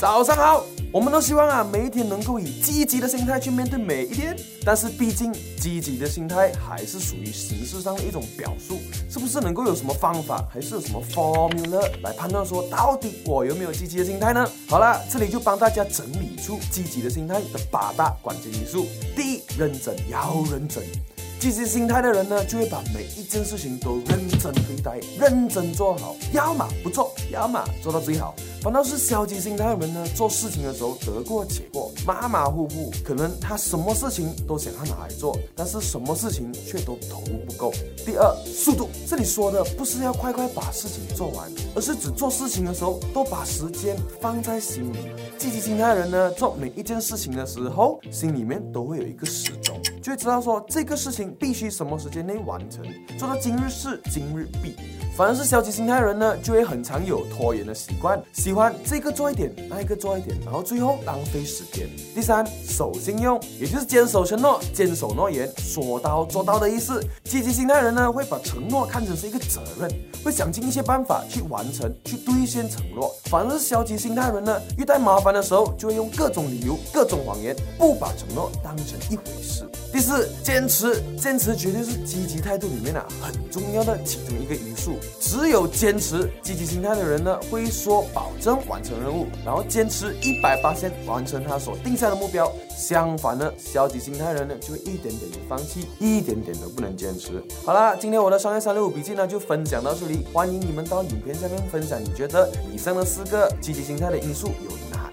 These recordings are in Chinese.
早上好。我们都希望啊，每一天能够以积极的心态去面对每一天。但是，毕竟积极的心态还是属于形式上的一种表述，是不是能够有什么方法，还是有什么 formula 来判断说到底我有没有积极的心态呢？好了，这里就帮大家整理出积极的心态的八大关键因素。第一，认真，要认真。积极心态的人呢，就会把每一件事情都认真对待，认真做好，要么不做，要么做到最好。反倒是消极心态的人呢，做事情的时候得过且过，马马虎虎，可能他什么事情都想要拿来做，但是什么事情却都投入不够。第二，速度，这里说的不是要快快把事情做完，而是指做事情的时候都把时间放在心里。积极心态的人呢，做每一件事情的时候，心里面都会有一个时钟，就会知道说这个事情必须什么时间内完成，做到今日事今日毕。反而是消极心态的人呢，就会很常有拖延的习惯，喜欢这个做一点，那一个做一点，然后最后浪费时间。第三，守信用，也就是坚守承诺、坚守诺言、说到做到的意思。积极心态人呢，会把承诺看成是一个责任，会想尽一些办法去完成、去兑现承诺。反而是消极心态人呢，遇到麻烦的时候，就会用各种理由、各种谎言，不把承诺当成一回事。第四，坚持，坚持绝对是积极态度里面啊很重要的其中一个因素。只有坚持积极心态的人呢，会说保证完成任务，然后坚持一百八千完成他所定下的目标。相反呢，消极心态的人呢，就会一点点的放弃，一点点都不能坚持。好啦，今天我的商业三六五笔记呢就分享到这里，欢迎你们到影片下面分享，你觉得以上的四个积极心态的因素有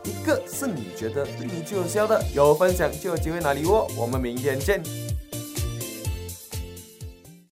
一个是你觉得对你最有效的？有分享就有机会拿礼物，我们明天见。